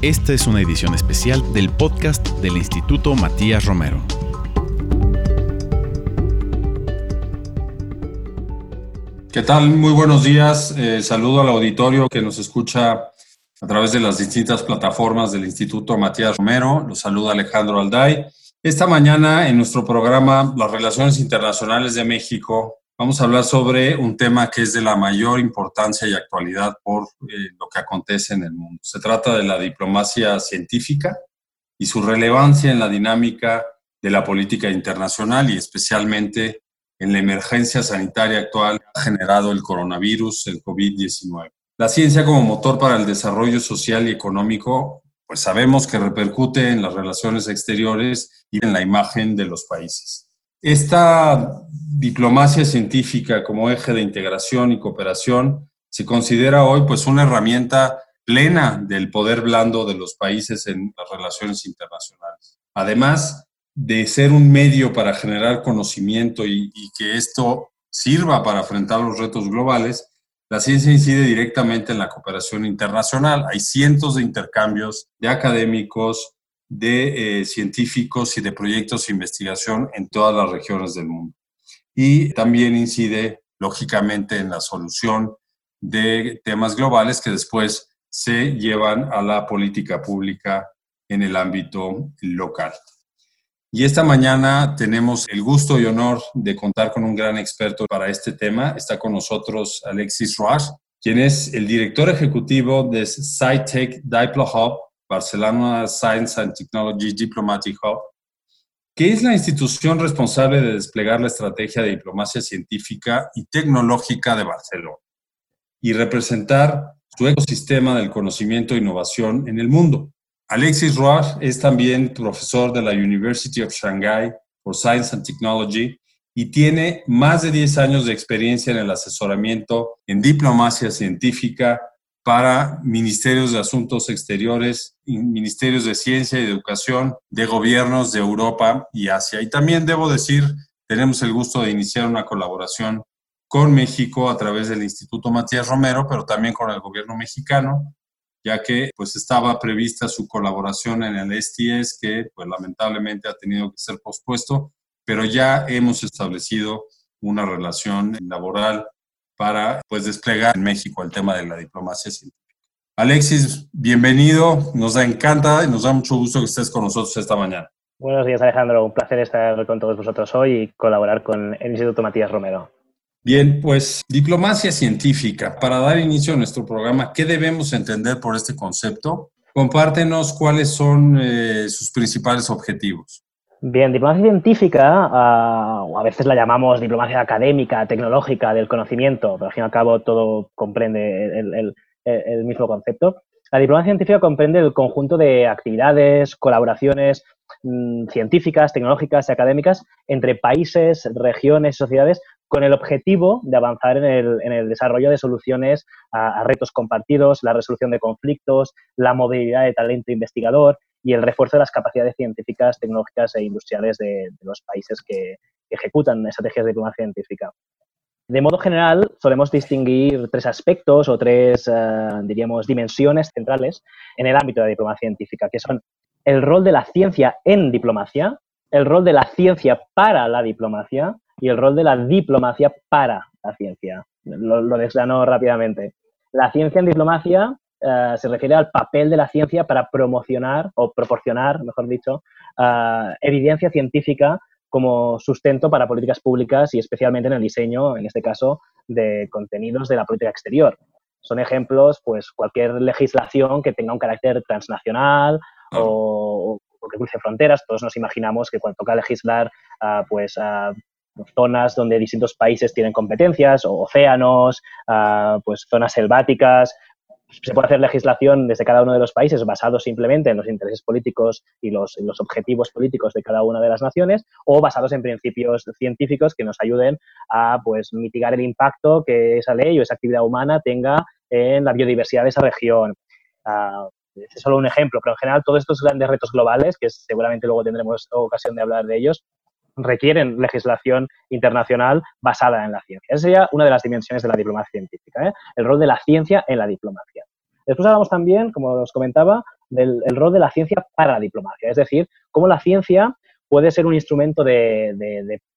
Esta es una edición especial del podcast del Instituto Matías Romero. ¿Qué tal? Muy buenos días. Eh, saludo al auditorio que nos escucha a través de las distintas plataformas del Instituto Matías Romero. Los saluda Alejandro Alday. Esta mañana en nuestro programa Las Relaciones Internacionales de México vamos a hablar sobre un tema que es de la mayor importancia y actualidad por eh, lo que acontece en el mundo. Se trata de la diplomacia científica y su relevancia en la dinámica de la política internacional y especialmente en la emergencia sanitaria actual que ha generado el coronavirus, el COVID-19. La ciencia como motor para el desarrollo social y económico, pues sabemos que repercute en las relaciones exteriores y en la imagen de los países. Esta diplomacia científica como eje de integración y cooperación se considera hoy pues una herramienta plena del poder blando de los países en las relaciones internacionales. Además de ser un medio para generar conocimiento y, que esto sirva para afrontar los retos globales, la ciencia incide directamente en la cooperación internacional. Hay cientos de intercambios de académicos, de eh, científicos y de proyectos de investigación en todas las regiones del mundo. Y también incide, lógicamente, en la solución de temas globales que después se llevan a la política pública en el ámbito local. Y esta mañana tenemos el gusto y honor de contar con un gran experto para este tema. Está con nosotros Alexis Roas, quien es el director ejecutivo de SciTech Diplo Hub Barcelona Science and Technology Diplomatic Hub, que es la institución responsable de desplegar la estrategia de diplomacia científica y tecnológica de Barcelona y representar su ecosistema del conocimiento e innovación en el mundo. Alexis Roas es también profesor de la University of Shanghai for Science and Technology y tiene más de 10 años de experiencia en el asesoramiento en diplomacia científica para ministerios de Asuntos Exteriores, ministerios de Ciencia y Educación de gobiernos de Europa y Asia. Y también debo decir, tenemos el gusto de iniciar una colaboración con México a través del Instituto Matías Romero, pero también con el gobierno mexicano, ya que pues estaba prevista su colaboración en el STS, que pues lamentablemente ha tenido que ser pospuesto, pero ya hemos establecido una relación laboral para pues, desplegar en México el tema de la diplomacia científica. Alexis, bienvenido. Nos da encanta y nos da mucho gusto que estés con nosotros esta mañana. Buenos días, Alejandro. Un placer estar con todos vosotros hoy y colaborar con el Instituto Matías Romero. Bien, pues diplomacia científica. Para dar inicio a nuestro programa, ¿qué debemos entender por este concepto? Compártenos cuáles son eh, sus principales objetivos. Bien, diplomacia científica, ah, o a veces la llamamos diplomacia académica, tecnológica, del conocimiento, pero al fin y al cabo todo comprende el, mismo concepto. La diplomacia científica comprende el conjunto de actividades, colaboraciones mm, científicas, tecnológicas y académicas entre países, regiones y sociedades con el objetivo de avanzar en el, desarrollo de soluciones a, retos compartidos, la resolución de conflictos, la movilidad de talento investigador y el refuerzo de las capacidades científicas, tecnológicas e industriales de, los países que, ejecutan estrategias de diplomacia científica. De modo general, solemos distinguir tres aspectos o tres, eh, diríamos, dimensiones centrales en el ámbito de la diplomacia científica, que son el rol de la ciencia en diplomacia, el rol de la ciencia para la diplomacia y el rol de la diplomacia para la ciencia. Lo, lo rápidamente. La ciencia en diplomacia eh, se refiere al papel de la ciencia para promocionar o proporcionar, mejor dicho, eh, evidencia científica como sustento para políticas públicas y especialmente en el diseño, en este caso, de contenidos de la política exterior. Son ejemplos, pues, cualquier legislación que tenga un carácter transnacional o, que cruce fronteras. Todos nos imaginamos que cuando toca legislar, uh, pues, zonas donde distintos países tienen competencias, o océanos, pues zonas selváticas, se puede hacer legislación desde cada uno de los países basado simplemente en los intereses políticos y los, los, objetivos políticos de cada una de las naciones o basados en principios científicos que nos ayuden a pues, mitigar el impacto que esa ley o esa actividad humana tenga en la biodiversidad de esa región. Uh, es solo un ejemplo, pero en general todos estos grandes retos globales, que seguramente luego tendremos ocasión de hablar de ellos, requieren legislación internacional basada en la ciencia. Esa sería una de las dimensiones de la diplomacia científica, ¿eh? el rol de la ciencia en la diplomacia. Después hablamos también, como os comentaba, del rol de la ciencia para la diplomacia, es decir, cómo la ciencia puede ser un instrumento de,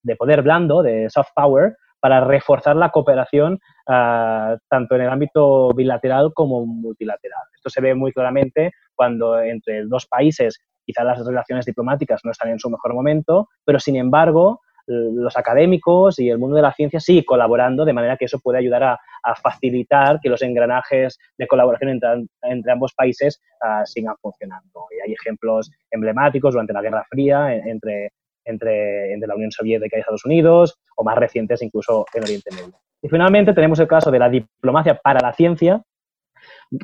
de, poder blando, de soft power, para reforzar la cooperación ah, tanto en el ámbito bilateral como multilateral. Esto se ve muy claramente cuando entre dos países quizás las relaciones diplomáticas no están en su mejor momento, pero sin embargo los académicos y el mundo de la ciencia sigue colaborando de manera que eso puede ayudar a, facilitar que los engranajes de colaboración entre, ambos países ah, sigan funcionando. Y hay ejemplos emblemáticos durante la Guerra Fría entre, entre, entre la Unión Soviética y Estados Unidos, o más recientes incluso en Oriente Medio. Y finalmente tenemos el caso de la diplomacia para la ciencia,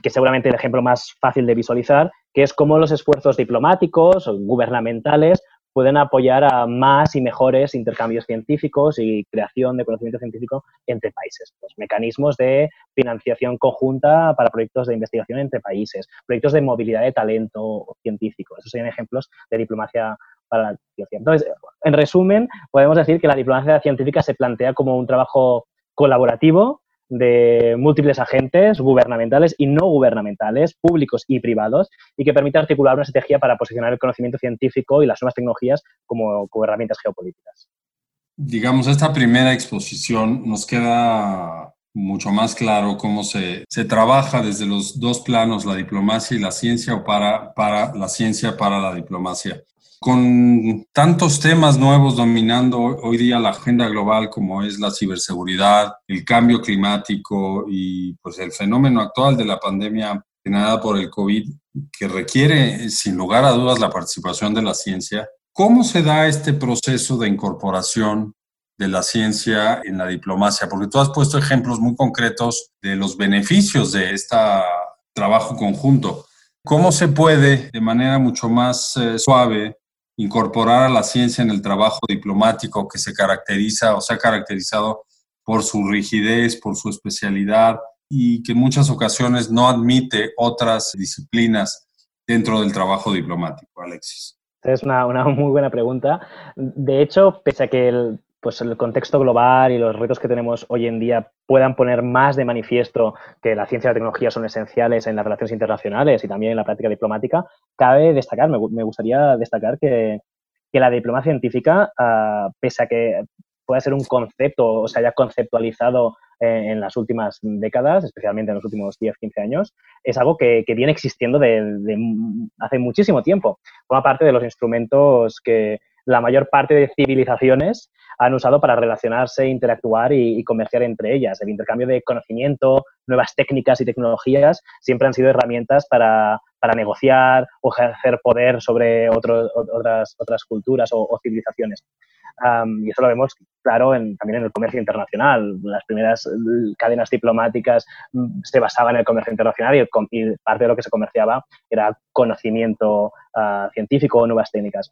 que seguramente el ejemplo más fácil de visualizar, que es cómo los esfuerzos diplomáticos o gubernamentales pueden apoyar a más y mejores intercambios científicos y creación de conocimiento científico entre países. Pues mecanismos de financiación conjunta para proyectos de investigación entre países, proyectos de movilidad de talento científico. Esos serían ejemplos de diplomacia para la ciencia. Entonces, en resumen, podemos decir que la diplomacia científica se plantea como un trabajo colaborativo de múltiples agentes gubernamentales y no gubernamentales, públicos y privados, y que permite articular una estrategia para posicionar el conocimiento científico y las nuevas tecnologías como, herramientas geopolíticas. Digamos, esta primera exposición nos queda mucho más claro cómo se, se, trabaja desde los dos planos, la diplomacia y la ciencia, o para, para la ciencia para la diplomacia. Con tantos temas nuevos dominando hoy día la agenda global como es la ciberseguridad, el cambio climático y pues el fenómeno actual de la pandemia generada por el COVID, que requiere sin lugar a dudas la participación de la ciencia, ¿cómo se da este proceso de incorporación de la ciencia en la diplomacia? Porque tú has puesto ejemplos muy concretos de los beneficios de este trabajo conjunto. ¿Cómo se puede, de manera mucho más eh, suave, incorporar a la ciencia en el trabajo diplomático que se caracteriza o se ha caracterizado por su rigidez, por su especialidad y que en muchas ocasiones no admite otras disciplinas dentro del trabajo diplomático, Alexis? Es una, una muy buena pregunta. De hecho, pese a que el, pues el contexto global y los retos que tenemos hoy en día puedan poner más de manifiesto que la ciencia y la tecnología son esenciales en las relaciones internacionales y también en la práctica diplomática, cabe destacar, me, gustaría destacar que, la diplomacia científica, ah, pese a que pueda ser un concepto o se haya conceptualizado en las últimas décadas, especialmente en los últimos 10, 15 años, es algo que, viene existiendo de, hace muchísimo tiempo. Forma parte de los instrumentos que la mayor parte de civilizaciones han usado para relacionarse, interactuar y, comerciar entre ellas. El intercambio de conocimiento, nuevas técnicas y tecnologías siempre han sido herramientas para, negociar o ejercer poder sobre otras, otras culturas o, civilizaciones. y eso lo vemos claro también en el comercio internacional. Las primeras cadenas diplomáticas mm, se basaban en el comercio internacional y, parte de lo que se comerciaba era conocimiento ah, científico o nuevas técnicas.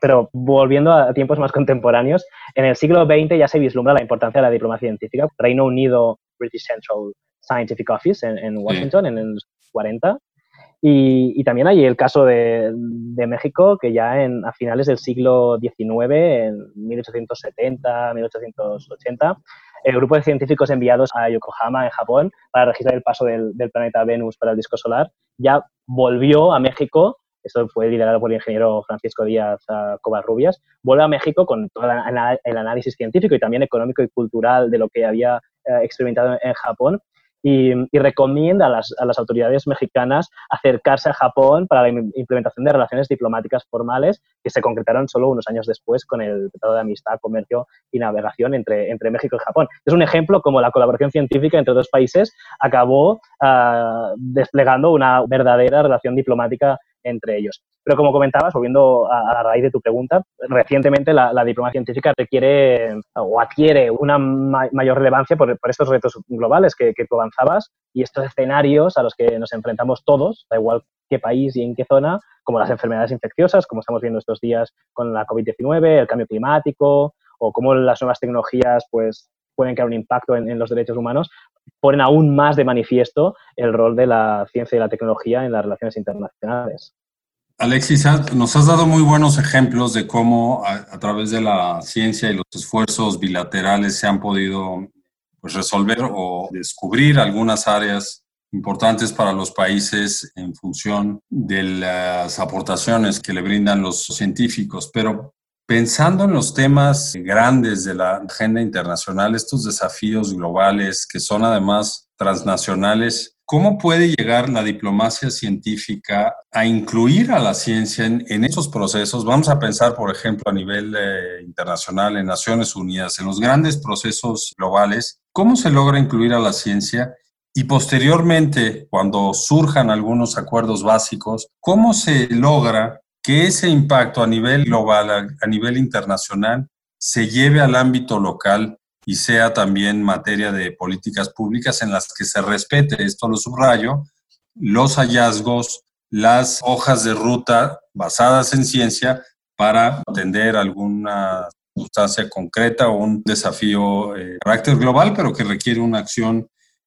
Pero volviendo a tiempos más contemporáneos, en el siglo XX ya se vislumbra la importancia de la diplomacia científica. Reino Unido, British Central Scientific Office en, Washington en los 40. Y, también hay el caso de, México, que ya en, a finales del siglo XIX, en 1870, 1880, el grupo de científicos enviados a Yokohama, en Japón, para registrar el paso del, del planeta Venus para el disco solar, ya volvió a México esto fue liderado por el ingeniero Francisco Díaz uh, Covarrubias, vuelve a México con todo el análisis científico y también económico y cultural de lo que había eh, experimentado en Japón y, recomienda a las, a las, autoridades mexicanas acercarse a Japón para la implementación de relaciones diplomáticas formales que se concretaron solo unos años después con el Tratado de Amistad, Comercio y Navegación entre, entre México y Japón. Es un ejemplo como la colaboración científica entre dos países acabó uh, desplegando una verdadera relación diplomática entre ellos. Pero como comentabas, volviendo a, la raíz de tu pregunta, recientemente la, diplomacia científica requiere o adquiere una mayor relevancia por, estos retos globales que, tú avanzabas y estos escenarios a los que nos enfrentamos todos, da igual qué país y en qué zona, como las enfermedades infecciosas, como estamos viendo estos días con la COVID-19, el cambio climático o cómo las nuevas tecnologías pues, pueden crear un impacto en, los derechos humanos, ponen aún más de manifiesto el rol de la ciencia y la tecnología en las relaciones internacionales. Alexis, nos has dado muy buenos ejemplos de cómo a, través de la ciencia y los esfuerzos bilaterales se han podido pues, resolver o descubrir algunas áreas importantes para los países en función de las aportaciones que le brindan los científicos, pero pensando en los temas grandes de la agenda internacional, estos desafíos globales que son además transnacionales, ¿Cómo puede llegar la diplomacia científica a incluir a la ciencia en, esos procesos? Vamos a pensar, por ejemplo, a nivel eh, internacional, en Naciones Unidas, en los grandes procesos globales. ¿Cómo se logra incluir a la ciencia y posteriormente, cuando surjan algunos acuerdos básicos, ¿cómo se logra que ese impacto a nivel global, a, nivel internacional, se lleve al ámbito local y sea también materia de políticas públicas en las que se respete, esto lo subrayo, los hallazgos, las hojas de ruta basadas en ciencia para atender alguna sustancia concreta o un desafío eh, de carácter global, pero que requiere una acción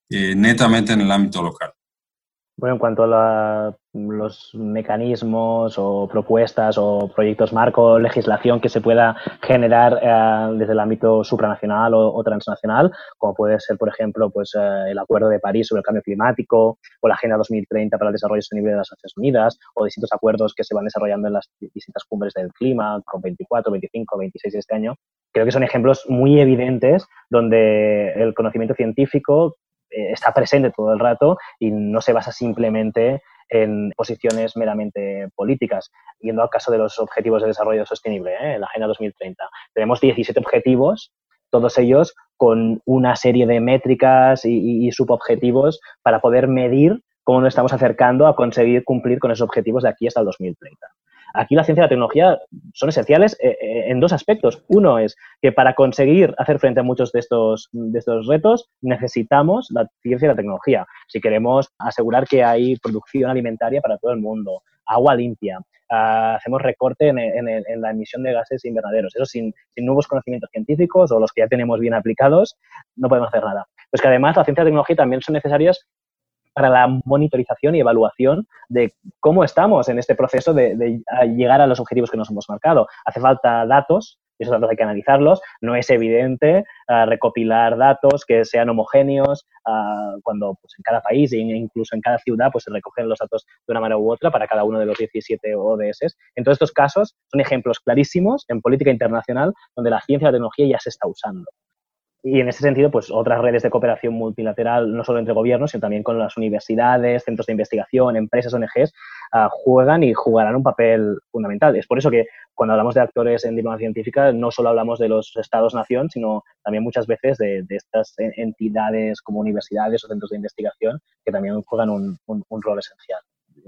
eh, netamente en el ámbito local. Bueno, en cuanto a los mecanismos o propuestas o proyectos marco, legislación que se pueda generar eh, desde el ámbito supranacional o, transnacional, como puede ser, por ejemplo, pues, eh, el Acuerdo de París sobre el Cambio Climático o la Agenda 2030 para el Desarrollo Sostenible de las Naciones Unidas o distintos acuerdos que se van desarrollando en las distintas cumbres del clima, con 24, 25, 26 de este año, creo que son ejemplos muy evidentes donde el conocimiento científico está presente todo el rato y no se basa simplemente en posiciones meramente políticas. Yendo al caso de los objetivos de desarrollo sostenible, ¿eh? la Agenda 2030, tenemos 17 objetivos, todos ellos con una serie de métricas y, y subobjetivos para poder medir cómo nos estamos acercando a conseguir cumplir con esos objetivos de aquí hasta el 2030. Aquí la ciencia y la tecnología son esenciales eh, eh, en dos aspectos. Uno es que para conseguir hacer frente a muchos de estos, de estos retos necesitamos la ciencia y la tecnología. Si queremos asegurar que hay producción alimentaria para todo el mundo, agua limpia, ah, hacemos recorte en, la emisión de gases invernaderos. Eso sin, sin, nuevos conocimientos científicos o los que ya tenemos bien aplicados, no podemos hacer nada. Pues que además la ciencia y la tecnología también son necesarias para la monitorización y evaluación de cómo estamos en este proceso de, llegar a los objetivos que nos hemos marcado. Hace falta datos, esos datos hay que analizarlos. No es evidente ah, recopilar datos que sean homogéneos ah, cuando pues, en cada país e incluso en cada ciudad pues, se recogen los datos de una manera u otra para cada uno de los 17 ODS. En todos estos casos son ejemplos clarísimos en política internacional donde la ciencia y la tecnología ya se está usando. Y en ese sentido, pues otras redes de cooperación multilateral, no solo entre gobiernos, sino también con las universidades, centros de investigación, empresas, ONGs, ah, juegan y jugarán un papel fundamental. Es por eso que cuando hablamos de actores en diplomacia científica, no solo hablamos de los estados-nación, sino también muchas veces de, estas entidades como universidades o centros de investigación que también juegan un, rol esencial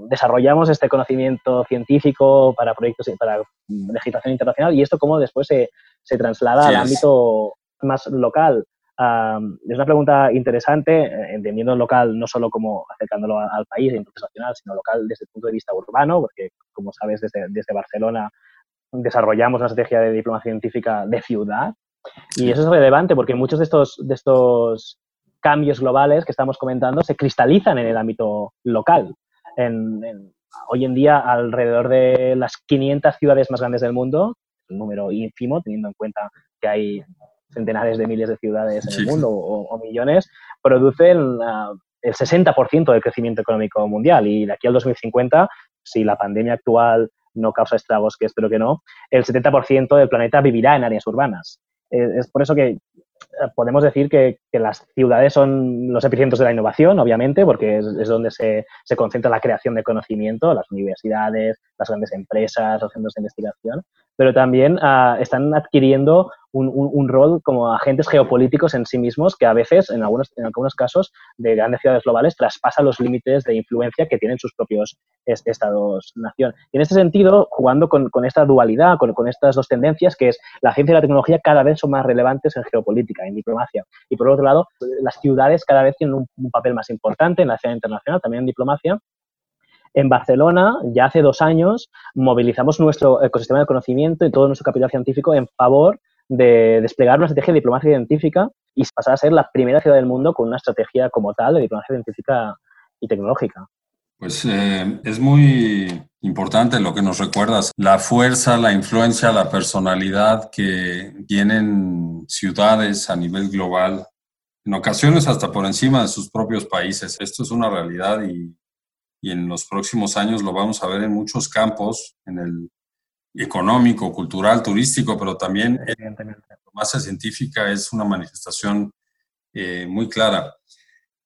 desarrollamos este conocimiento científico para proyectos para legislación internacional y esto cómo después se, se traslada al ámbito más local? es una pregunta interesante, eh, entendiendo local no solo como acercándolo al país, internacional, sino local desde el punto de vista urbano, porque como sabes, desde, desde Barcelona desarrollamos una estrategia de diplomacia científica de ciudad. Y eso es relevante porque muchos de estos, de estos cambios globales que estamos comentando se cristalizan en el ámbito local. hoy en día, alrededor de las 500 ciudades más grandes del mundo, un número ínfimo, teniendo en cuenta que hay centenares de miles de ciudades en el mundo o, millones, producen el 60% del crecimiento económico mundial. Y de aquí al 2050, si la pandemia actual no causa estragos, que espero que no, el 70% del planeta vivirá en áreas urbanas. Es por eso que podemos decir que, las ciudades son los epicentros de la innovación, obviamente, porque es, donde se, se, concentra la creación de conocimiento, las universidades, las grandes empresas, los centros de investigación, pero también ah, están adquiriendo un, un, rol como agentes geopolíticos en sí mismos que a veces, en algunos, en algunos casos, de grandes ciudades globales, traspasan los límites de influencia que tienen sus propios estados-nación. Y en este sentido, jugando con, con esta dualidad, con, con, estas dos tendencias, que es la ciencia y la tecnología cada vez son más relevantes en geopolítica, en diplomacia. Y por otro lado, las ciudades cada vez tienen un, un papel más importante en la escena internacional, también en diplomacia, en Barcelona, ya hace dos años, movilizamos nuestro ecosistema de conocimiento y todo nuestro capital científico en favor de desplegar una estrategia de diplomacia científica y pasar a ser la primera ciudad del mundo con una estrategia como tal de diplomacia científica y tecnológica. Pues eh, es muy importante lo que nos recuerdas, la fuerza, la influencia, la personalidad que tienen ciudades a nivel global en ocasiones hasta por encima de sus propios países. Esto es una realidad y, y en los próximos años lo vamos a ver en muchos campos, en el económico, cultural, turístico, pero también la diplomacia científica es una manifestación eh, muy clara.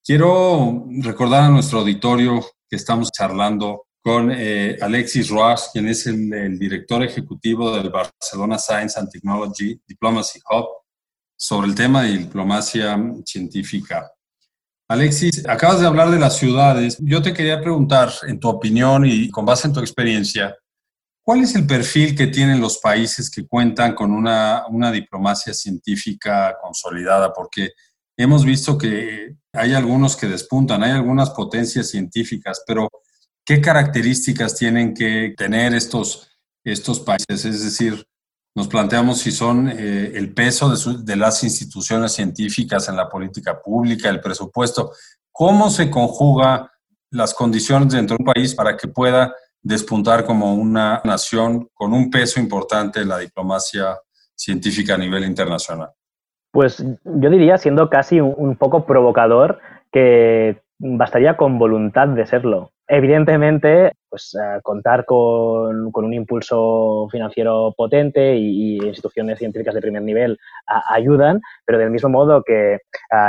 Quiero recordar a nuestro auditorio que estamos charlando con eh, Alexis Roas, quien es el, director ejecutivo del Barcelona Science and Technology Diplomacy Hub, sobre el tema de diplomacia científica. Alexis, acabas de hablar de las ciudades. Yo te quería preguntar, en tu opinión y con base en tu experiencia, ¿cuál es el perfil que tienen los países que cuentan con una, una diplomacia científica consolidada? Porque hemos visto que hay algunos que despuntan, hay algunas potencias científicas, pero ¿qué características tienen que tener estos, estos países? Es decir, nos planteamos si son eh, el peso de, de, las instituciones científicas en la política pública, el presupuesto, cómo se conjuga las condiciones dentro de un país para que pueda despuntar como una nación con un peso importante en la diplomacia científica a nivel internacional. Pues yo diría, siendo casi un, poco provocador, que bastaría con voluntad de serlo. Evidentemente, pues eh, contar con, un impulso financiero potente y, instituciones científicas de primer nivel ayudan, pero del mismo modo que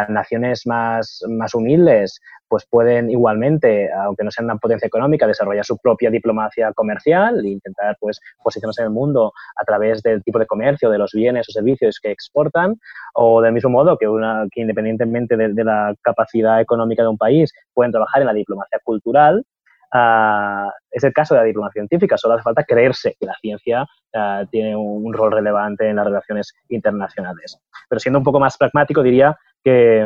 naciones más, más humildes pues pueden igualmente, aunque no sean una potencia económica, desarrollar su propia diplomacia comercial e intentar pues, posicionarse en el mundo a través del tipo de comercio, de los bienes o servicios que exportan, o del mismo modo que, una, que independientemente de, la capacidad económica de un país, pueden trabajar en la diplomacia cultural, Uh, es el caso de la diplomacia científica, solo hace falta creerse que la ciencia uh, tiene un, rol relevante en las relaciones internacionales. Pero siendo un poco más pragmático, diría que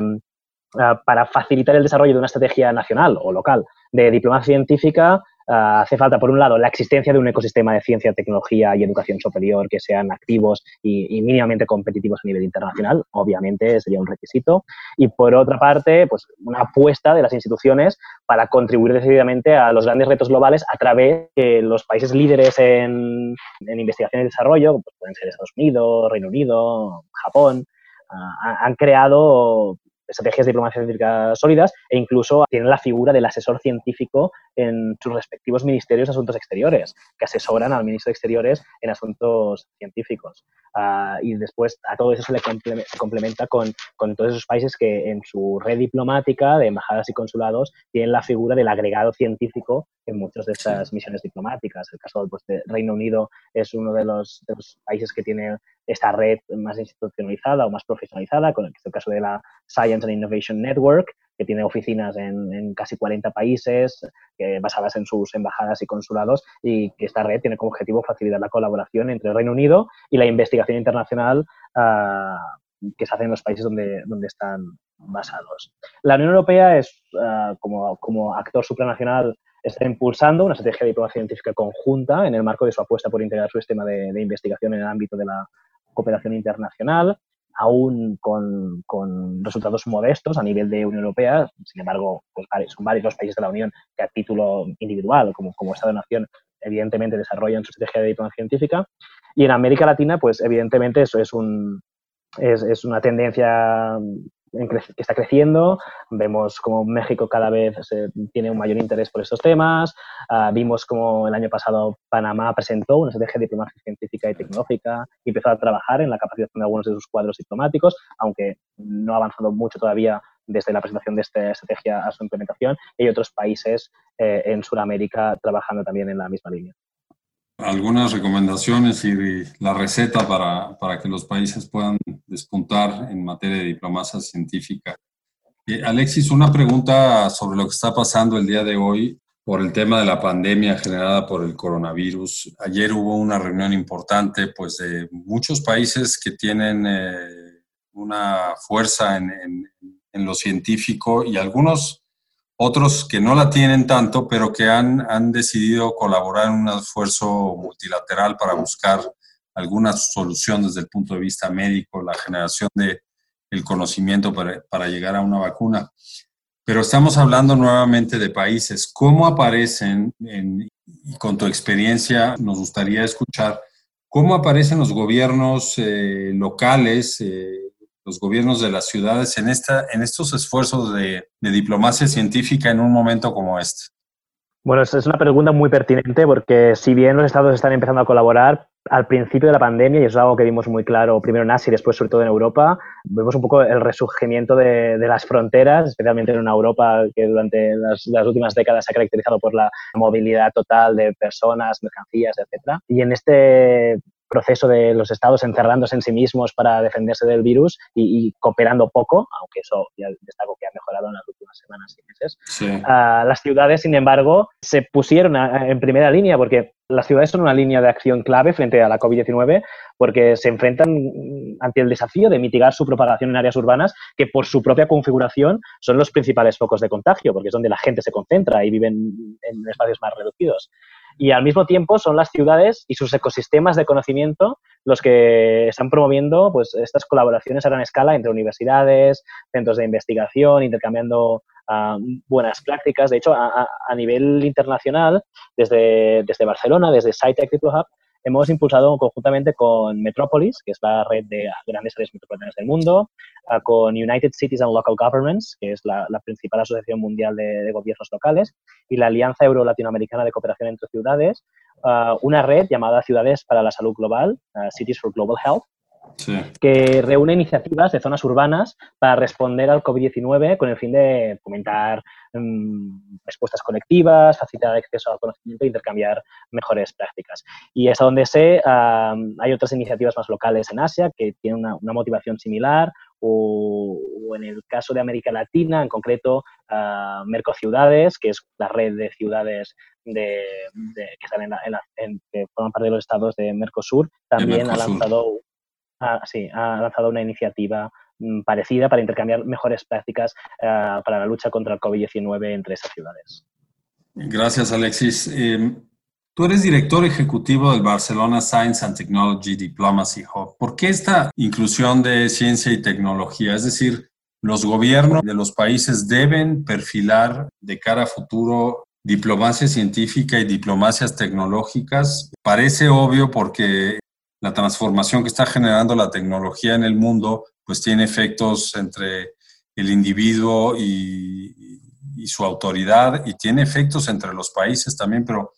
para facilitar el desarrollo de una estrategia nacional o local de diplomacia científica, ah, hace falta, por un lado, la existencia de un ecosistema de ciencia, tecnología y educación superior que sean activos y, mínimamente competitivos a nivel internacional, obviamente sería un requisito. Y por otra parte, pues una apuesta de las instituciones para contribuir decididamente a los grandes retos globales a través de los países líderes en, investigación y desarrollo, pues pueden ser Estados Unidos, Reino Unido, Japón, ah, han creado estrategias diplomáticas sólidas e incluso tienen la figura del asesor científico en sus respectivos ministerios de asuntos exteriores, que asesoran al ministro de Exteriores en asuntos científicos. Ah, y después a todo eso se le complementa con, con, todos esos países que en su red diplomática de embajadas y consulados tienen la figura del agregado científico en muchas de estas misiones diplomáticas. El caso pues, de Reino Unido es uno de los, de los países que tiene esta red más institucionalizada o más profesionalizada, con el, caso de la Science and Innovation Network, que tiene oficinas en, casi 40 países basadas en sus embajadas y consulados y que esta red tiene como objetivo facilitar la colaboración entre el Reino Unido y la investigación internacional ah, que se hace en los países donde, donde están basados. La Unión Europea es, ah, como, como actor supranacional está impulsando una estrategia de diplomacia científica conjunta en el marco de su apuesta por integrar su sistema de investigación en el ámbito de la cooperación internacional, aún con, resultados modestos a nivel de Unión Europea. Sin embargo, pues, son varios los países de la Unión que a título individual, como, como Estado-nación, evidentemente desarrollan su estrategia de diplomacia científica. Y en América Latina, pues evidentemente eso es, un, es, es una tendencia que está creciendo. Vemos como México cada vez tiene un mayor interés por estos temas. Ah, vimos como el año pasado Panamá presentó una estrategia de diplomacia científica y tecnológica y empezó a trabajar en la capacitación de algunos de sus cuadros diplomáticos, aunque no ha avanzado mucho todavía desde la presentación de esta estrategia a su implementación. Y hay otros países eh, en Sudamérica trabajando también en la misma línea algunas recomendaciones y la receta para, para, que los países puedan despuntar en materia de diplomacia científica. Eh, Alexis, una pregunta sobre lo que está pasando el día de hoy por el tema de la pandemia generada por el coronavirus. Ayer hubo una reunión importante pues, de muchos países que tienen eh, una fuerza en, en, en lo científico y algunos otros que no la tienen tanto, pero que han, han decidido colaborar en un esfuerzo multilateral para buscar alguna solución desde el punto de vista médico, la generación de el conocimiento para, para llegar a una vacuna. Pero estamos hablando nuevamente de países. ¿Cómo aparecen, en, y con tu experiencia nos gustaría escuchar, cómo aparecen los gobiernos eh, locales, eh, los gobiernos de las ciudades en, esta, en estos esfuerzos de, diplomacia científica en un momento como este? Bueno, es una pregunta muy pertinente porque si bien los estados están empezando a colaborar, al principio de la pandemia, y es algo que vimos muy claro primero en Asia y después sobre todo en Europa, vemos un poco el resurgimiento de, las fronteras, especialmente en una Europa que durante las, las, últimas décadas se ha caracterizado por la movilidad total de personas, mercancías, etc. Y en este proceso de los estados encerrándose en sí mismos para defenderse del virus y, cooperando poco, aunque eso ya destaco que ha mejorado en las últimas semanas y meses. Ah, las ciudades, sin embargo, se pusieron en primera línea porque las ciudades son una línea de acción clave frente a la COVID-19 porque se enfrentan ante el desafío de mitigar su propagación en áreas urbanas que por su propia configuración son los principales focos de contagio, porque es donde la gente se concentra y viven en espacios más reducidos. Y al mismo tiempo son las ciudades y sus ecosistemas de conocimiento los que están promoviendo pues, estas colaboraciones a gran escala entre universidades, centros de investigación, intercambiando ah, buenas prácticas. De hecho, a, nivel internacional, desde, desde Barcelona, desde SciTech Hub, hemos impulsado conjuntamente con Metropolis, que es la red de grandes áreas metropolitanas del mundo, ah, con United Cities and Local Governments, que es la, principal asociación mundial de, gobiernos locales, y la Alianza Euro-Latinoamericana de Cooperación entre Ciudades, ah, una red llamada Ciudades para la Salud Global, ah, Cities for Global Health, que reúne iniciativas de zonas urbanas para responder al COVID-19 con el fin de fomentar mm, respuestas colectivas, facilitar el acceso al conocimiento e intercambiar mejores prácticas. Y es a donde sé, hay otras iniciativas más locales en Asia que tienen una, motivación similar o, en el caso de América Latina, en concreto, uh, Mercociudades, que es la red de ciudades de, que, están en, que forman parte de los estados de Mercosur, también ha lanzado ha, sí, ha lanzado una iniciativa mm, parecida para intercambiar mejores prácticas eh, para la lucha contra el COVID-19 entre esas ciudades. Gracias, Alexis. Em, tú eres director ejecutivo del Barcelona Science and Technology Diplomacy Hub. ¿Por qué esta inclusión de ciencia y tecnología? Es decir, los gobiernos de los países deben perfilar de cara a futuro diplomacia científica y diplomacias tecnológicas. Parece obvio porque la transformación que está generando la tecnología en el mundo, pues tiene efectos entre el individuo y, su autoridad y tiene efectos entre los países también, pero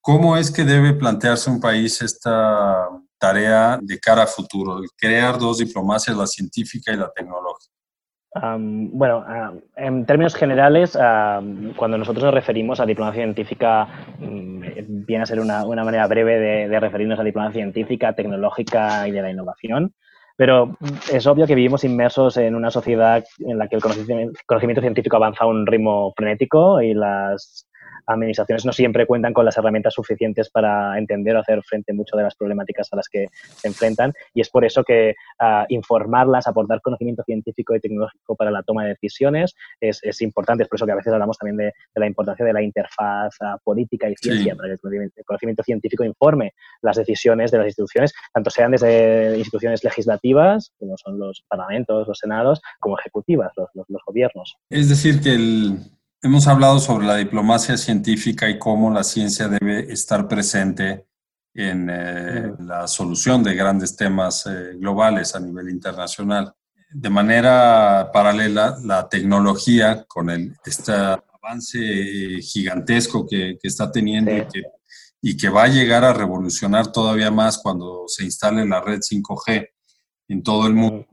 ¿cómo es que debe plantearse un país esta tarea de cara a futuro, crear dos diplomacias, la científica y la tecnológica? Bueno, en términos generales, cuando nosotros nos referimos a diplomacia científica, mm, viene a ser una, manera breve de, referirnos a diplomacia científica, tecnológica y de la innovación. Pero es obvio que vivimos inmersos en una sociedad en la que el conocimiento científico avanza a un ritmo frenético y las administraciones no siempre cuentan con las herramientas suficientes para entender o hacer frente a muchas de las problemáticas a las que se enfrentan y es por eso que uh, informarlas, aportar conocimiento científico y tecnológico para la toma de decisiones es, es importante. Es por eso que a veces hablamos también de, de la importancia de la interfaz uh, política y ciencia para que el conocimiento, científico informe las decisiones de las instituciones, tanto sean desde instituciones legislativas, como son los parlamentos, los senados, como ejecutivas, los, los, los gobiernos. Es decir, que el, Hemos hablado sobre la diplomacia científica y cómo la ciencia debe estar presente en eh, la solución de grandes temas eh, globales a nivel internacional. De manera paralela, la tecnología, con el, este avance gigantesco que, está teniendo y, que, y, que, va a llegar a revolucionar todavía más cuando se instale la red 5G en todo el mundo,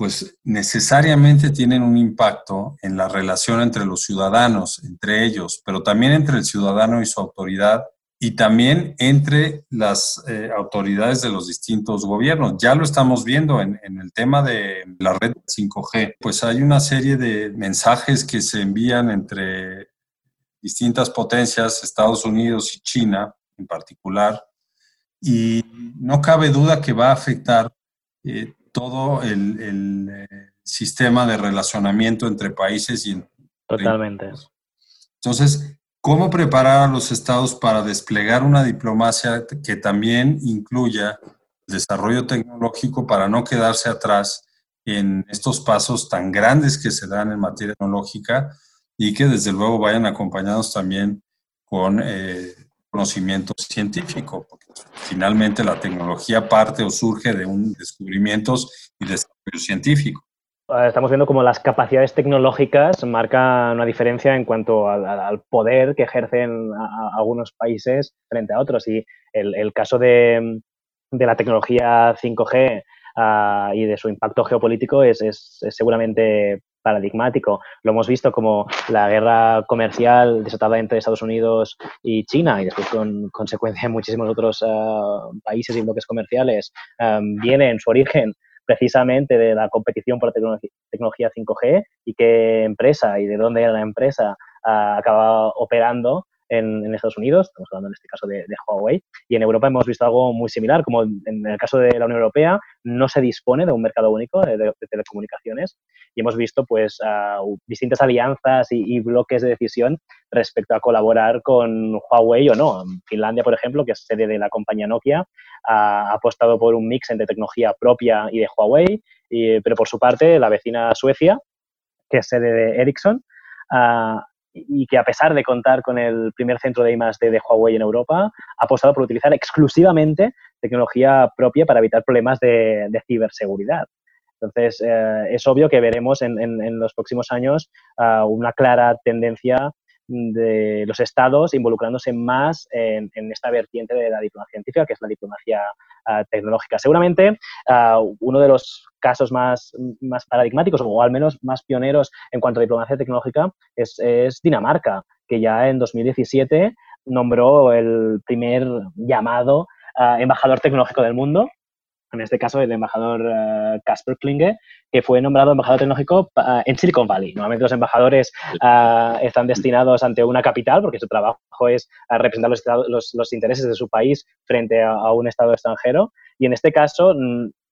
pues necesariamente tienen un impacto en la relación entre los ciudadanos, entre ellos, pero también entre el ciudadano y su autoridad y también entre las eh, autoridades de los distintos gobiernos. Ya lo estamos viendo en, el tema de la red 5G, pues hay una serie de mensajes que se envían entre distintas potencias, Estados Unidos y China en particular, y no cabe duda que va a afectar eh, todo el, eh, sistema de relacionamiento entre países y Totalmente. Entonces, ¿cómo preparar a los estados para desplegar una diplomacia que también incluya el desarrollo tecnológico para no quedarse atrás en estos pasos tan grandes que se dan en materia tecnológica y que desde luego vayan acompañados también con eh, conocimiento científico, finalmente la tecnología parte o surge de un descubrimientos y desarrollo científico. Eh, estamos viendo como las capacidades tecnológicas marcan una diferencia en cuanto al, poder que ejercen algunos países frente a otros. Y el, caso de, la tecnología 5G ah, y de su impacto geopolítico es, seguramente paradigmático. Lo hemos visto como la guerra comercial desatada entre Estados Unidos y China y después con consecuencia en muchísimos otros ah, países y bloques comerciales ah, viene en su origen precisamente de la competición por tecnología 5G y qué empresa y de dónde era la empresa uh, acaba operando en, Estados Unidos, estamos hablando en este caso de, Huawei, y en Europa hemos visto algo muy similar, como en el caso de la Unión Europea no se dispone de un mercado único de, telecomunicaciones y hemos visto pues distintas alianzas y, bloques de decisión respecto a colaborar con Huawei o no. Finlandia, por ejemplo, que es sede de la compañía Nokia, ha apostado por un mix entre tecnología propia y de Huawei, pero por su parte la vecina Suecia, que es sede de Ericsson, y que a pesar de contar con el primer centro de I+.D. de Huawei en Europa, ha apostado por utilizar exclusivamente tecnología propia para evitar problemas de, ciberseguridad. Entonces, eh, es obvio que veremos en, los próximos años ah, una clara tendencia de los estados involucrándose más en, esta vertiente de la diplomacia científica, que es la diplomacia ah, tecnológica. Seguramente ah, uno de los casos más, más paradigmáticos o al menos más pioneros en cuanto a diplomacia tecnológica es, Dinamarca, que ya en 2017 nombró el primer llamado ah, embajador tecnológico del mundo en este caso el embajador eh, Casper Klinge, que fue nombrado embajador tecnológico eh, en Silicon Valley. Normalmente los embajadores eh, están destinados ante una capital porque su trabajo es representar los, los, intereses de su país frente a, un estado extranjero. Y en este caso,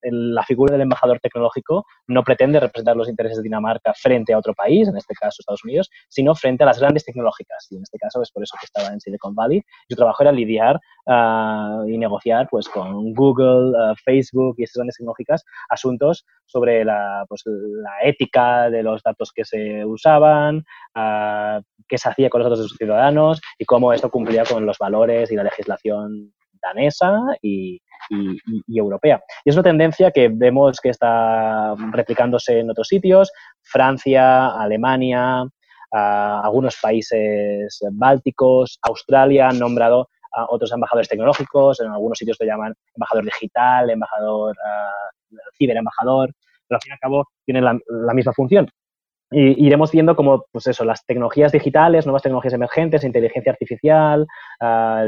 mm, la figura del embajador tecnológico no pretende representar los intereses de Dinamarca frente a otro país, en este caso Estados Unidos, sino frente a las grandes tecnológicas. Y en este caso es por eso que estaba en Silicon Valley. Su trabajo era lidiar ah, y negociar pues, con Google, ah, Facebook y estas grandes tecnológicas asuntos sobre la, pues, la ética de los datos que se usaban, uh, qué se hacía con los datos de sus ciudadanos y cómo esto cumplía con los valores y la legislación danesa y, europea. Y es una tendencia que vemos que está replicándose en otros sitios, Francia, Alemania, algunos países bálticos, Australia han nombrado a otros embajadores tecnológicos, en algunos sitios lo llaman embajador digital, embajador, uh, ciberembajador, pero al fin y al cabo tienen la, misma función. Y iremos viendo cómo, pues eso, las tecnologías digitales, nuevas tecnologías emergentes, inteligencia artificial,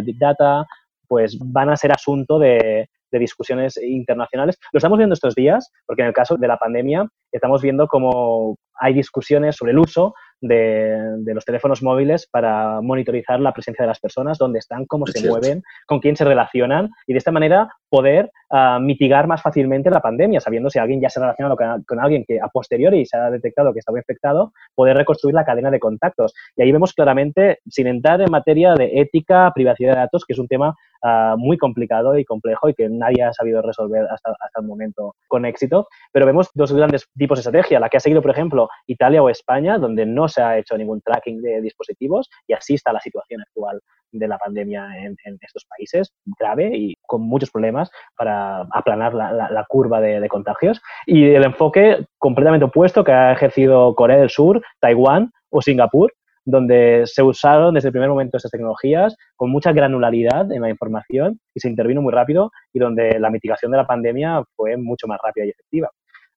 Big Data, pues van a ser asunto de, discusiones internacionales. Lo estamos viendo estos días, porque en el caso de la pandemia estamos viendo cómo hay discusiones sobre el uso de, los teléfonos móviles para monitorizar la presencia de las personas, dónde están, cómo se mueven, con quién se relacionan y de esta manera poder ah, mitigar más fácilmente la pandemia, sabiendo si alguien ya se ha relacionado con, alguien que a posteriori se ha detectado que estaba infectado, poder reconstruir la cadena de contactos. Y ahí vemos claramente, sin entrar en materia de ética, privacidad de datos, que es un tema ah, muy complicado y complejo y que nadie ha sabido resolver hasta, hasta el momento con éxito, pero vemos dos grandes tipos de estrategia, la que ha seguido, por ejemplo, Italia o España, donde no se ha hecho ningún tracking de dispositivos y así está la situación actual de la pandemia en, estos países, grave y con muchos problemas para aplanar la, curva de, contagios. Y el enfoque completamente opuesto que ha ejercido Corea del Sur, Taiwán o Singapur, donde se usaron desde el primer momento estas tecnologías con mucha granularidad en la información y se intervino muy rápido y donde la mitigación de la pandemia fue mucho más rápida y efectiva.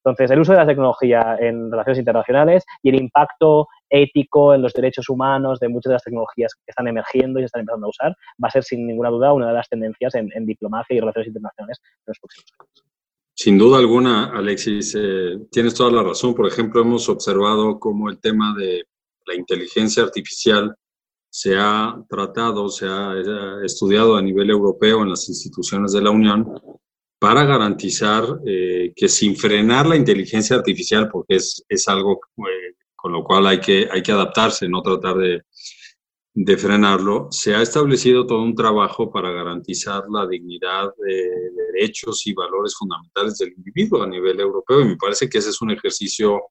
Entonces, el uso de la tecnología en relaciones internacionales y el impacto ético en los derechos humanos de muchas de las tecnologías que están emergiendo y están empezando a usar va a ser sin ninguna duda una de las tendencias en, diplomacia y relaciones internacionales en los próximos años. Sin duda alguna, Alexis, eh, tienes toda la razón. Por ejemplo, hemos observado cómo el tema de la inteligencia artificial se ha tratado, se ha estudiado a nivel europeo en las instituciones de la Unión para garantizar eh, que sin frenar la inteligencia artificial, porque es, es algo eh, con lo cual hay que, hay que adaptarse, no tratar de, de, frenarlo, se ha establecido todo un trabajo para garantizar la dignidad de derechos y valores fundamentales del individuo a nivel europeo y me parece que ese es un ejercicio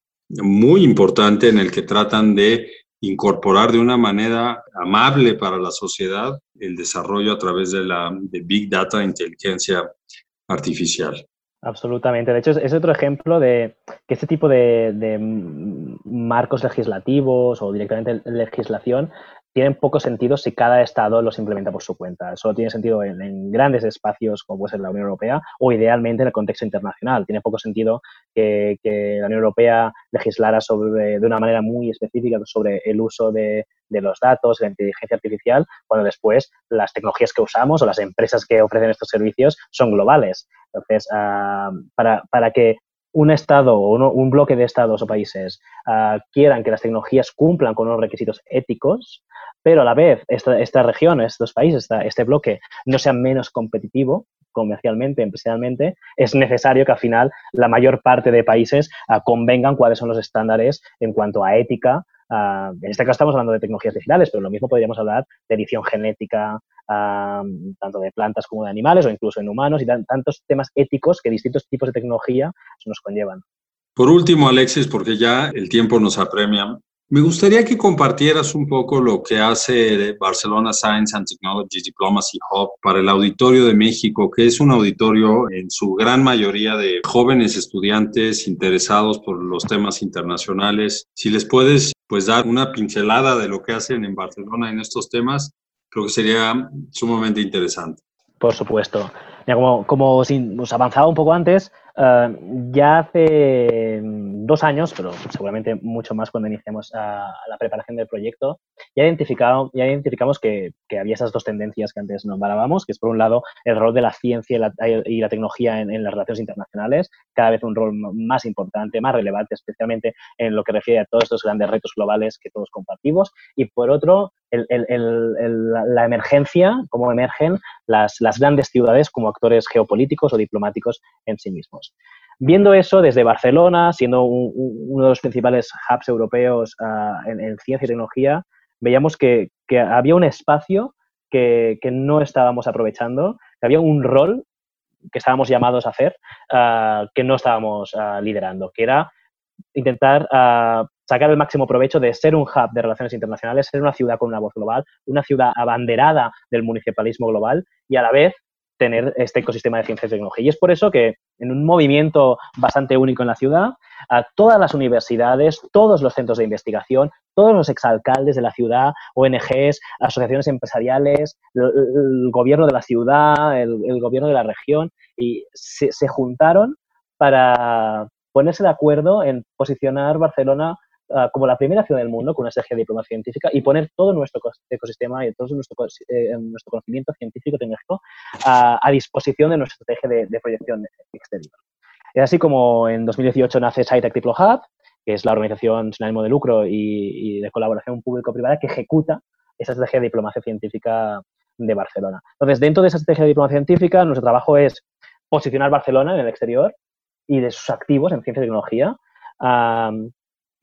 muy importante en el que tratan de incorporar de una manera amable para la sociedad el desarrollo a través de la de Big Data, inteligencia artificial. Absolutamente. De hecho, es, otro ejemplo de que este tipo de, marcos legislativos o directamente legislación tienen poco sentido si cada Estado los implementa por su cuenta. Solo tiene sentido en, grandes espacios como puede ser la Unión Europea o idealmente en el contexto internacional. Tiene poco sentido que, la Unión Europea legislara sobre, de una manera muy específica sobre el uso de, los datos, la inteligencia artificial, cuando después las tecnologías que usamos o las empresas que ofrecen estos servicios son globales. Entonces, ah, para, para que un Estado o un bloque de Estados o países ah, quieran que las tecnologías cumplan con unos requisitos éticos, pero a la vez esta, esta región, estos países, este bloque no sea menos competitivo comercialmente, empresarialmente, es necesario que al final la mayor parte de países ah, convengan cuáles son los estándares en cuanto a ética Ah, en este caso estamos hablando de tecnologías digitales, pero lo mismo podríamos hablar de edición genética, tanto de plantas como de animales o incluso en humanos y tantos temas éticos que distintos tipos de tecnología nos conllevan. Por último, Alexis, porque ya el tiempo nos apremia, me gustaría que compartieras un poco lo que hace Barcelona Science and Technology Diplomacy Hub para el Auditorio de México, que es un auditorio en su gran mayoría de jóvenes estudiantes interesados por los temas internacionales. Si les puedes pues dar una pincelada de lo que hacen en Barcelona en estos temas, creo que sería sumamente interesante. Por supuesto. como, como os avanzaba un poco antes, eh, ya hace dos años, pero seguramente mucho más cuando iniciamos la preparación del proyecto, ya, identificado, identificamos que, había esas dos tendencias que antes nombrábamos, que es por un lado el rol de la ciencia y la, tecnología en, las relaciones internacionales, cada vez un rol más importante, más relevante, especialmente en lo que refiere a todos estos grandes retos globales que todos compartimos, y por otro, la emergencia, cómo emergen las grandes ciudades como actores geopolíticos o diplomáticos en sí mismos. Viendo eso desde Barcelona, siendo uno de los principales hubs europeos ah, en, ciencia y tecnología, veíamos que, había un espacio que, no estábamos aprovechando, que había un rol que estábamos llamados a hacer ah, que no estábamos ah, liderando, que era intentar sacar el máximo provecho de ser un hub de relaciones internacionales, ser una ciudad con una voz global, una ciudad abanderada del municipalismo global y a la vez tener este ecosistema de ciencia y tecnología. Y es por eso que en un movimiento bastante único en la ciudad, a todas las universidades, todos los centros de investigación, todos los exalcaldes de la ciudad, ONGs, asociaciones empresariales, el, gobierno de la ciudad, el, gobierno de la región, y se juntaron para ponerse de acuerdo en posicionar Barcelona Ah, como la primera ciudad del mundo con una estrategia de diplomacia científica y poner todo nuestro ecosistema y todo nuestro, eh, nuestro conocimiento científico tecnológico a, disposición de nuestra estrategia de, proyección exterior. Es así como en 2018 nace SciTech Diplo Hub, que es la organización sin ánimo de lucro y, de colaboración público-privada que ejecuta esa estrategia de diplomacia científica de Barcelona. Entonces, dentro de esa estrategia de diplomacia científica, nuestro trabajo es posicionar Barcelona en el exterior y de sus activos en ciencia y tecnología,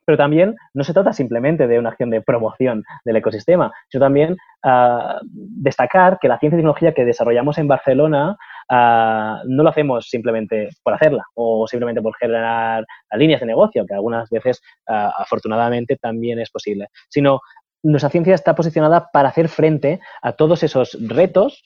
pero también no se trata simplemente de una acción de promoción del ecosistema, sino también ah, destacar que la ciencia y tecnología que desarrollamos en Barcelona ah, no lo hacemos simplemente por hacerla o simplemente por generar líneas de negocio, que algunas veces ah, afortunadamente también es posible, sino nuestra ciencia está posicionada para hacer frente a todos esos retos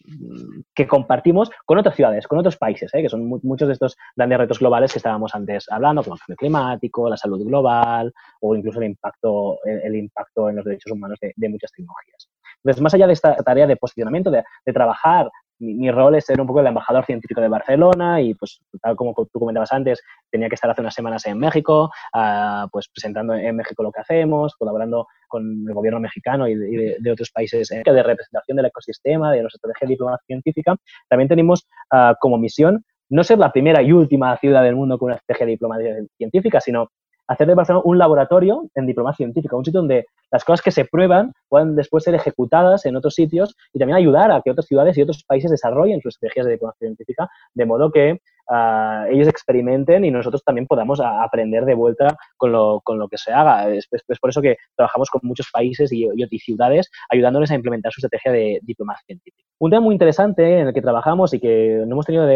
que compartimos con otras ciudades, con otros países, ¿eh? que son muchos de estos grandes retos globales que estábamos antes hablando, como el cambio climático, la salud global o incluso el impacto, el, impacto en los derechos humanos de, muchas tecnologías. Entonces, más allá de esta tarea de posicionamiento, de trabajar mi, rol es ser un poco el embajador científico de Barcelona y, pues, tal como tú comentabas antes, tenía que estar hace unas semanas en México, ah, pues presentando en México lo que hacemos, colaborando con el gobierno mexicano y de, otros países eh, de representación del ecosistema, de nuestra estrategia de diplomacia científica. También tenemos ah, como misión no ser la primera y última ciudad del mundo con una estrategia de diplomacia científica, sino hacer de Barcelona un laboratorio en diplomacia científica, un sitio donde las cosas que se prueban puedan después ser ejecutadas en otros sitios y también ayudar a que otras ciudades y otros países desarrollen sus estrategias de diplomacia científica, de modo que ah, ellos experimenten y nosotros también podamos aprender de vuelta con lo, con lo que se haga. Es, por eso que trabajamos con muchos países y, y, ciudades ayudándoles a implementar su estrategia de diplomacia científica. Un tema muy interesante en el que trabajamos y que no hemos tenido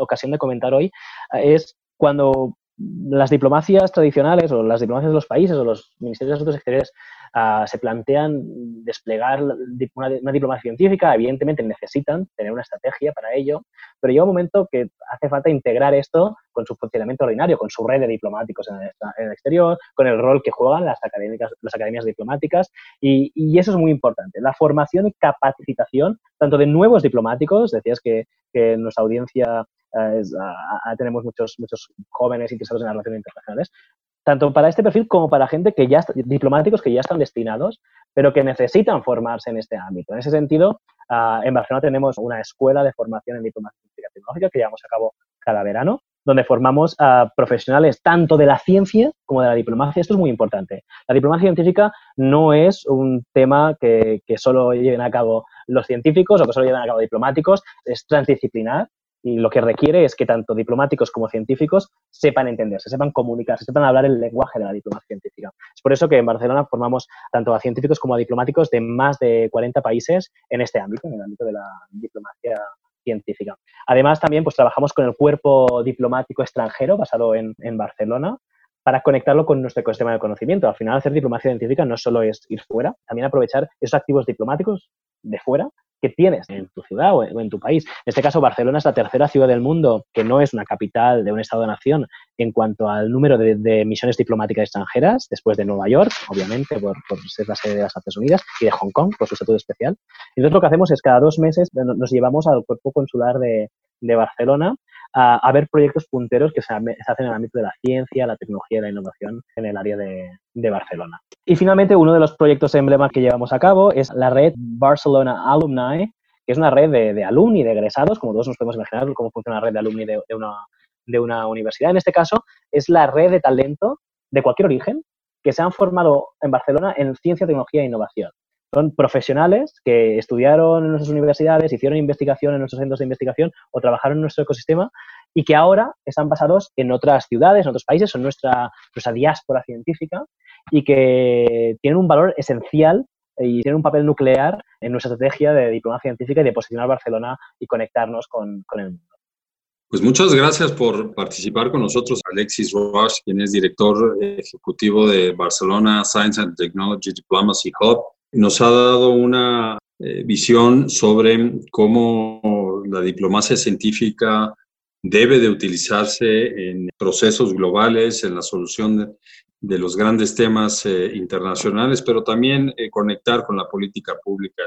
ocasión de comentar hoy es cuando las diplomacias tradicionales o las diplomacias de los países o los ministerios de asuntos exteriores ah, se plantean desplegar una, diplomacia científica, evidentemente necesitan tener una estrategia para ello, pero llega un momento que hace falta integrar esto con su funcionamiento ordinario, con su red de diplomáticos en el, exterior, con el rol que juegan las, académicas, las academias diplomáticas, y, eso es muy importante. La formación y capacitación, tanto de nuevos diplomáticos, decías que, en nuestra audiencia eh, tenemos muchos, muchos jóvenes interesados en las relaciones internacionales, tanto para este perfil como para gente que ya, diplomáticos que ya están destinados, pero que necesitan formarse en este ámbito. En ese sentido, ah, en Barcelona tenemos una escuela de formación en diplomacia tecnológica que llevamos a cabo cada verano, donde formamos a profesionales tanto de la ciencia como de la diplomacia. Esto es muy importante. La diplomacia científica no es un tema que, que solo lleven a cabo los científicos o que solo lleven a cabo diplomáticos, es transdisciplinar lo que requiere es que tanto diplomáticos como científicos sepan entenderse, sepan comunicarse, sepan hablar el lenguaje de la diplomacia científica. Es por eso que en Barcelona formamos tanto a científicos como a diplomáticos de más de 40 países en este ámbito, en el ámbito de la diplomacia científica. Además, también pues, trabajamos con el cuerpo diplomático extranjero basado en, en Barcelona para conectarlo con nuestro ecosistema de conocimiento. Al final, hacer diplomacia científica no solo es ir fuera, también aprovechar esos activos diplomáticos de fuera que tienes en tu ciudad o en tu país. En este caso, Barcelona es la tercera ciudad del mundo que no es una capital de un Estado-nación en cuanto al número de, misiones diplomáticas extranjeras, después de Nueva York, obviamente, por, ser la sede de las Naciones Unidas, y de Hong Kong, por su estatuto especial. Entonces, lo que hacemos es cada dos meses nos llevamos al cuerpo consular de, de Barcelona a, ver proyectos punteros que se, hacen en el ámbito de la ciencia, la tecnología y la innovación en el área de, Barcelona. Y finalmente, uno de los proyectos emblemas que llevamos a cabo es la red Barcelona Alumni, que es una red de, de alumni, de egresados, como todos nos podemos imaginar cómo funciona una red de alumni de, una, de una universidad. En este caso, es la red de talento de cualquier origen que se han formado en Barcelona en ciencia, tecnología e innovación. Son profesionales que estudiaron en nuestras universidades, hicieron investigación en nuestros centros de investigación o trabajaron en nuestro ecosistema y que ahora están basados en otras ciudades, en otros países, son nuestra, nuestra diáspora científica y que tienen un valor esencial y tienen un papel nuclear en nuestra estrategia de diplomacia científica y de posicionar Barcelona y conectarnos con, con el mundo. Pues muchas gracias por participar con nosotros, Alexis Roche, quien es director ejecutivo de Barcelona Science and Technology Diplomacy Hub nos ha dado una eh, visión sobre cómo la diplomacia científica debe de utilizarse en procesos globales, en la solución de, los grandes temas eh, internacionales, pero también eh, conectar con la política pública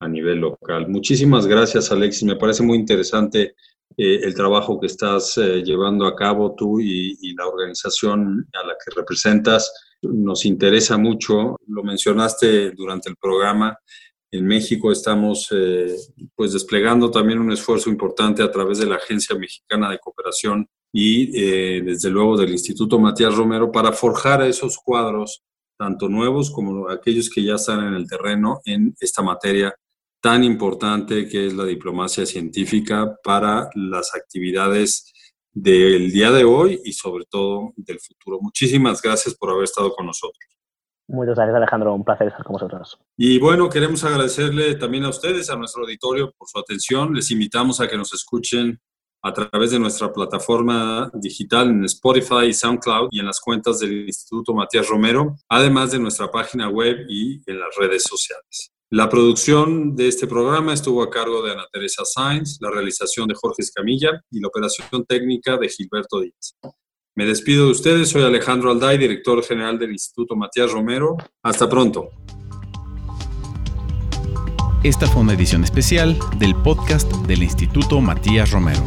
a nivel, local. Muchísimas gracias, Alexis. Me parece muy interesante el trabajo que estás llevando a cabo tú y la organización a la que representas nos interesa mucho. Lo mencionaste durante el programa. En México estamos eh, pues desplegando también un esfuerzo importante a través de la Agencia Mexicana de Cooperación y eh, desde luego del Instituto Matías Romero para forjar esos cuadros, tanto nuevos como aquellos que ya están en el terreno en esta materia tan importante que es la diplomacia científica para las actividades del día de hoy y sobre todo del futuro. Muchísimas gracias por haber estado con nosotros. Muchas gracias, Alejandro. Un placer estar con vosotros. Y bueno, queremos agradecerle también a ustedes, a nuestro auditorio, por su atención. Les invitamos a que nos escuchen a través de nuestra plataforma digital en Spotify, SoundCloud y en las cuentas del Instituto Matías Romero, además de nuestra página web y en las redes sociales. La producción de este programa estuvo a cargo de Ana Teresa Sainz, la realización de Jorge Escamilla y la operación técnica de Gilberto Díaz. Me despido de ustedes, soy Alejandro Alday, director general del Instituto Matías Romero. Hasta pronto. Esta fue una edición especial del podcast del Instituto Matías Romero.